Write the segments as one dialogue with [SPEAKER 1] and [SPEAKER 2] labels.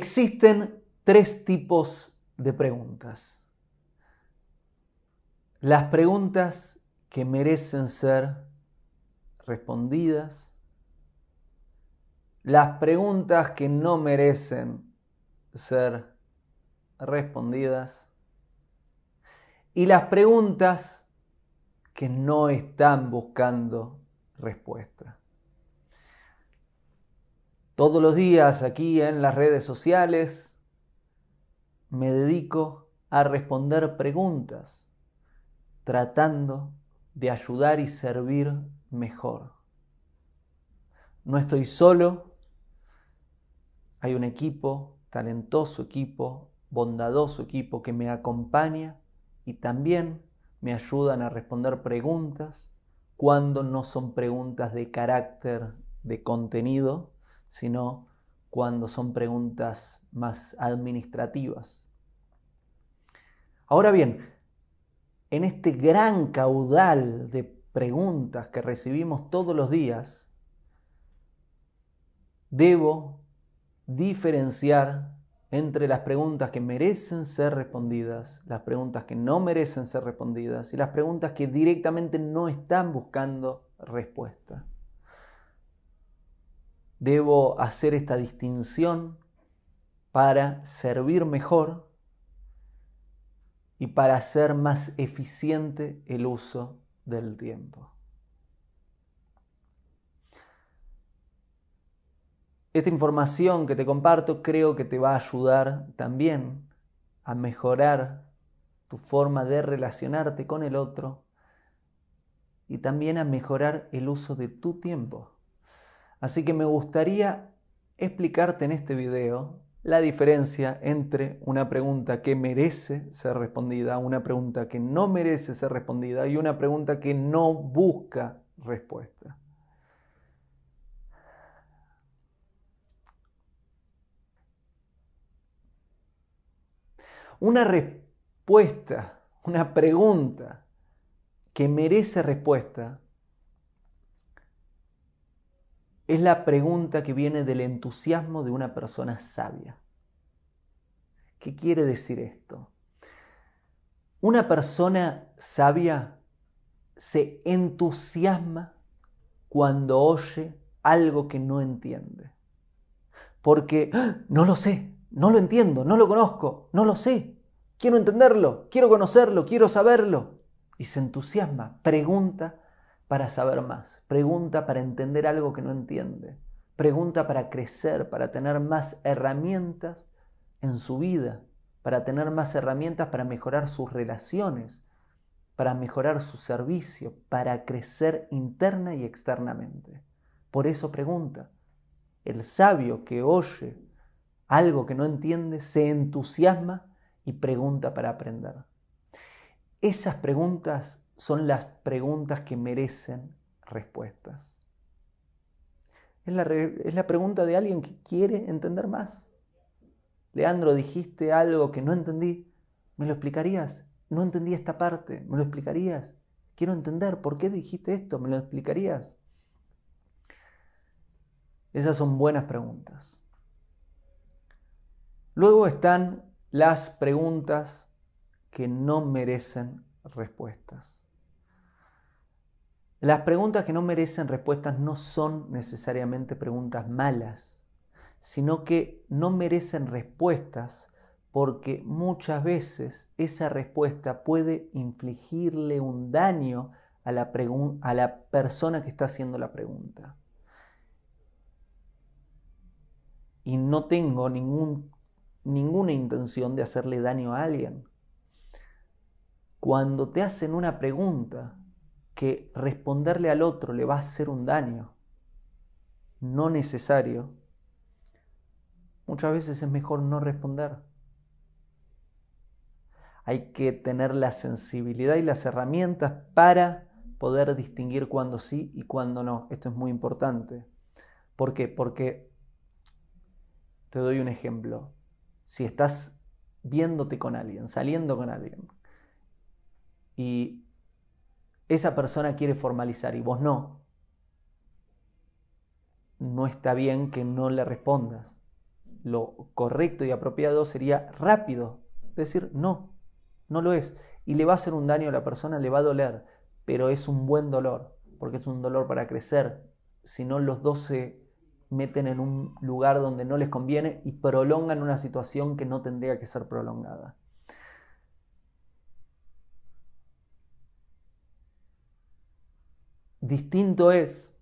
[SPEAKER 1] Existen tres tipos de preguntas. Las preguntas que merecen ser respondidas, las preguntas que no merecen ser respondidas y las preguntas que no están buscando respuesta. Todos los días aquí en las redes sociales me dedico a responder preguntas, tratando de ayudar y servir mejor. No estoy solo, hay un equipo, talentoso equipo, bondadoso equipo que me acompaña y también me ayudan a responder preguntas cuando no son preguntas de carácter de contenido, sino cuando son preguntas más administrativas. Ahora bien, en este gran caudal de preguntas que recibimos todos los días, debo diferenciar entre las preguntas que merecen ser respondidas, las preguntas que no merecen ser respondidas y las preguntas que directamente no están buscando respuesta. Debo hacer esta distinción para servir mejor y para hacer más eficiente el uso del tiempo. Esta información que te comparto creo que te va a ayudar también a mejorar tu forma de relacionarte con el otro y también a mejorar el uso de tu tiempo. Así que me gustaría explicarte en este video la diferencia entre una pregunta que merece ser respondida, una pregunta que no merece ser respondida y una pregunta que no busca respuesta. Una respuesta, una pregunta que merece respuesta es la pregunta que viene del entusiasmo de una persona sabia. ¿Qué quiere decir esto? Una persona sabia se entusiasma cuando oye algo que no entiende. Porque ¡ah! no lo sé, no lo entiendo, no lo conozco, no lo sé. Quiero entenderlo, quiero conocerlo, quiero saberlo. Y se entusiasma, pregunta para saber más, pregunta para entender algo que no entiende, pregunta para crecer, para tener más herramientas en su vida, para tener más herramientas para mejorar sus relaciones, para mejorar su servicio, para crecer interna y externamente. Por eso pregunta. El sabio que oye algo que no entiende se entusiasma y pregunta para aprender. Esas preguntas son las preguntas que merecen respuestas. Es la, es la, pregunta de alguien que quiere entender más. Leandro, dijiste algo que no entendí. ¿Me lo explicarías? No entendí esta parte. ¿Me lo explicarías? Quiero entender por qué dijiste esto. ¿Me lo explicarías? Esas son buenas preguntas. Luego están las preguntas que no merecen respuestas. Las preguntas que no merecen respuestas no son necesariamente preguntas malas, sino que no merecen respuestas porque muchas veces esa respuesta puede infligirle un daño a la, persona que está haciendo la pregunta. Y no tengo ninguna intención de hacerle daño a alguien. Cuando te hacen una pregunta que responderle al otro le va a hacer un daño no necesario, muchas veces es mejor no responder. Hay que tener la sensibilidad y las herramientas para poder distinguir cuándo sí y cuándo no. Esto es muy importante. ¿Por qué? Porque te doy un ejemplo. Si estás viéndote con alguien, saliendo con alguien, y esa persona quiere formalizar y vos no, no está bien que no le respondas. lo correcto y apropiado sería rápido decir no, no lo es. Y le va a hacer un daño a la persona, le va a doler, pero es un buen dolor, porque es un dolor para crecer. Si no, los dos se meten en un lugar donde no les conviene y prolongan una situación que no tendría que ser prolongada. Distinto es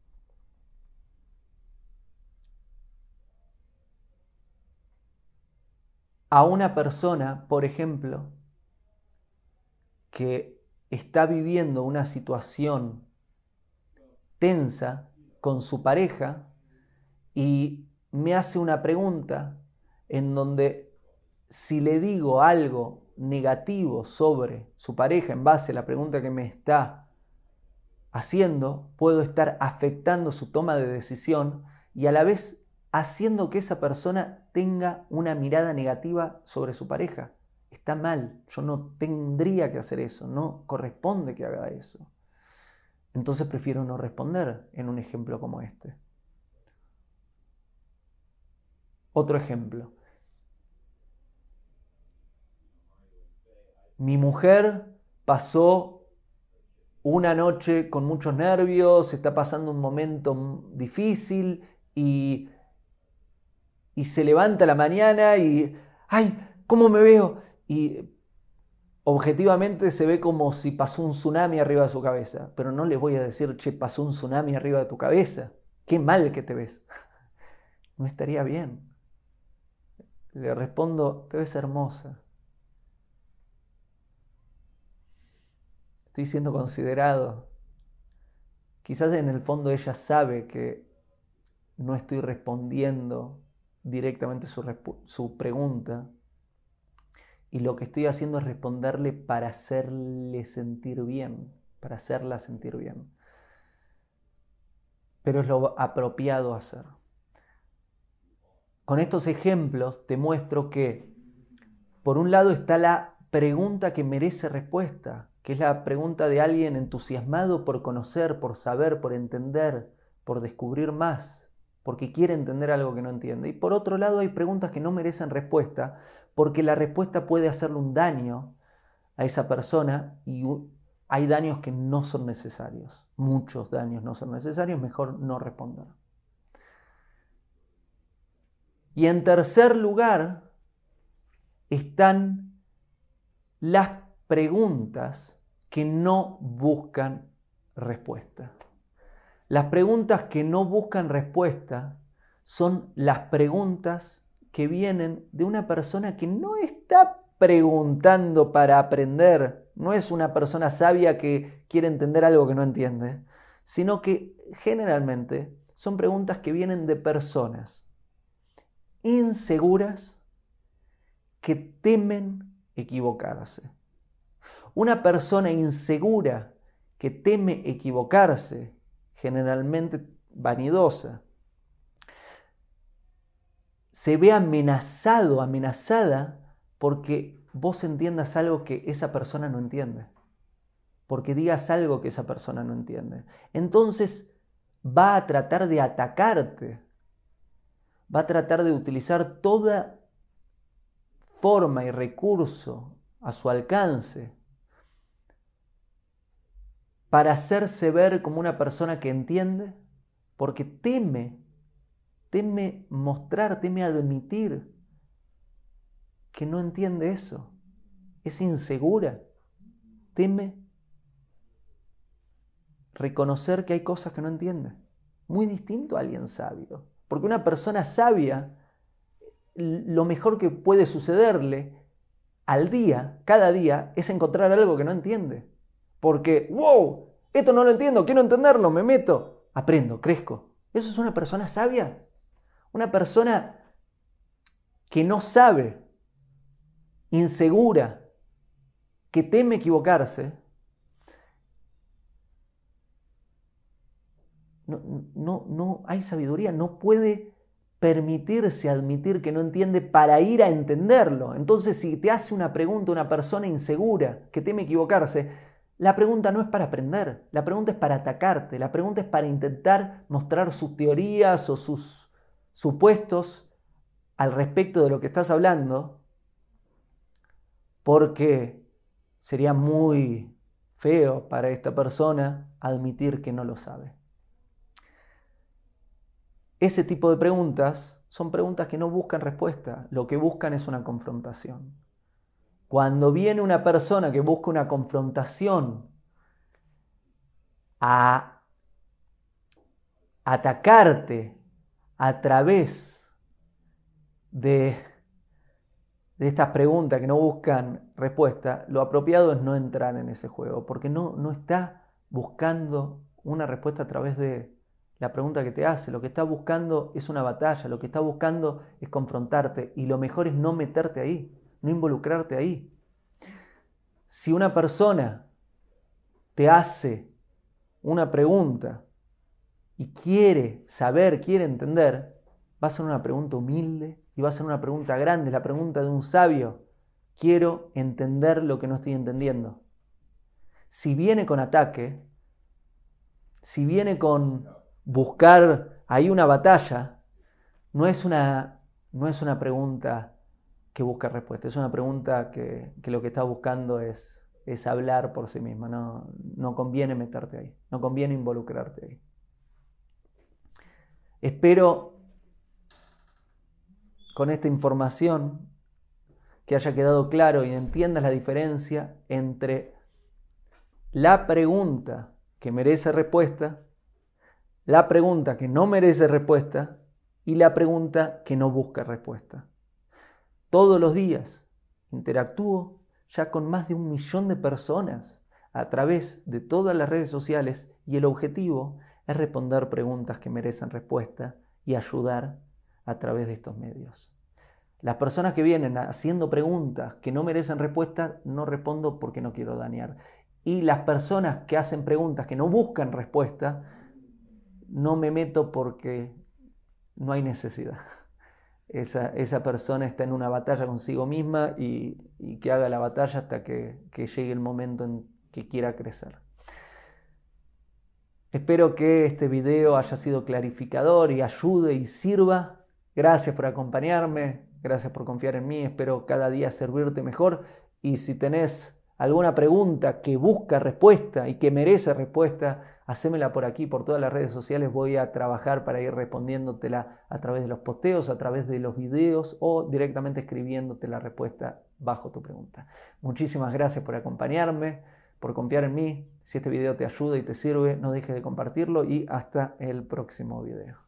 [SPEAKER 1] a una persona, por ejemplo, que está viviendo una situación tensa con su pareja y me hace una pregunta en donde si le digo algo negativo sobre su pareja en base a la pregunta que me está haciendo, puedo estar afectando su toma de decisión y a la vez haciendo que esa persona tenga una mirada negativa sobre su pareja. Está mal, yo no tendría que hacer eso, no corresponde que haga eso. Entonces prefiero no responder en un ejemplo como este. Otro ejemplo. Mi mujer pasó una noche con muchos nervios, está pasando un momento difícil y y se levanta la mañana y, ¡ay! ¿Cómo me veo? Y objetivamente se ve como si pasó un tsunami arriba de su cabeza. Pero no le voy a decir, che, pasó un tsunami arriba de tu cabeza. Qué mal que te ves. No estaría bien. Le respondo, te ves hermosa. Estoy siendo considerado. Quizás en el fondo ella sabe que no estoy respondiendo directamente su, pregunta y lo que estoy haciendo es responderle para hacerle sentir bien, para hacerla sentir bien. Pero es lo apropiado hacer. Con estos ejemplos te muestro que, por un lado, está la pregunta que merece respuesta, que es la pregunta de alguien entusiasmado por conocer, por saber, por entender, por descubrir más, porque quiere entender algo que no entiende. Y por otro lado hay preguntas que no merecen respuesta, porque la respuesta puede hacerle un daño a esa persona y hay daños que no son necesarios. Muchos daños no son necesarios, mejor no responder. Y en tercer lugar están las preguntas que no buscan respuesta. Las preguntas que no buscan respuesta son las preguntas que vienen de una persona que no está preguntando para aprender, no es una persona sabia que quiere entender algo que no entiende, sino que generalmente son preguntas que vienen de personas inseguras que temen equivocarse. Una persona insegura que teme equivocarse generalmente vanidosa, se ve amenazado, amenazada, porque vos entiendas algo que esa persona no entiende, porque digas algo que esa persona no entiende. Entonces va a tratar de atacarte, va a tratar de utilizar toda forma y recurso a su alcance para hacerse ver como una persona que entiende, porque teme, teme mostrar, teme admitir que no entiende eso, es insegura, teme reconocer que hay cosas que no entiende. Muy distinto a alguien sabio, porque una persona sabia, lo mejor que puede sucederle al día, cada día, es encontrar algo que no entiende. Porque, wow, esto no lo entiendo, quiero entenderlo, me meto, aprendo, crezco. ¿Eso es una persona sabia? Una persona que no sabe, insegura, que teme equivocarse. No, no, no hay sabiduría, no puede permitirse admitir que no entiende para ir a entenderlo. Entonces, si te hace una pregunta una persona insegura que teme equivocarse, la pregunta no es para aprender, la pregunta es para atacarte, la pregunta es para intentar mostrar sus teorías o sus supuestos al respecto de lo que estás hablando, porque sería muy feo para esta persona admitir que no lo sabe. Ese tipo de preguntas son preguntas que no buscan respuesta, lo que buscan es una confrontación. Cuando viene una persona que busca una confrontación a atacarte a través de, estas preguntas que no buscan respuesta, lo apropiado es no entrar en ese juego, porque no, no está buscando una respuesta a través de la pregunta que te hace. Lo que está buscando es una batalla, lo que está buscando es confrontarte y lo mejor es no meterte ahí, no involucrarte ahí. Si una persona te hace una pregunta y quiere saber, quiere entender, va a ser una pregunta humilde y va a ser una pregunta grande, la pregunta de un sabio. Quiero entender lo que no estoy entendiendo. Si viene con ataque, si viene con buscar ahí una batalla, no es una, no es una pregunta que busca respuesta, es una pregunta que, lo que está buscando es, es hablar por sí misma, no, no conviene meterte ahí, no conviene involucrarte ahí. Espero con esta información que haya quedado claro y entiendas la diferencia entre la pregunta que merece respuesta la pregunta que no merece respuesta y la pregunta que no busca respuesta. Todos los días interactúo ya con más de un millón de personas a través de todas las redes sociales y el objetivo es responder preguntas que merecen respuesta y ayudar a través de estos medios. Las personas que vienen haciendo preguntas que no merecen respuesta, no respondo porque no quiero dañar. Y las personas que hacen preguntas que no buscan respuesta, no me meto porque no hay necesidad. Esa, persona está en una batalla consigo misma y, que haga la batalla hasta que, que llegue el momento en que quiera crecer. Espero que este video haya sido clarificador y ayude y sirva. Gracias por acompañarme, gracias por confiar en mí, espero cada día servirte mejor y si tenés alguna pregunta que busca respuesta y que merece respuesta, hacémela por aquí, por todas las redes sociales. Voy a trabajar para ir respondiéndotela a través de los posteos, a través de los videos o directamente escribiéndote la respuesta bajo tu pregunta. Muchísimas gracias por acompañarme, por confiar en mí. Si este video te ayuda y te sirve, no dejes de compartirlo y hasta el próximo video.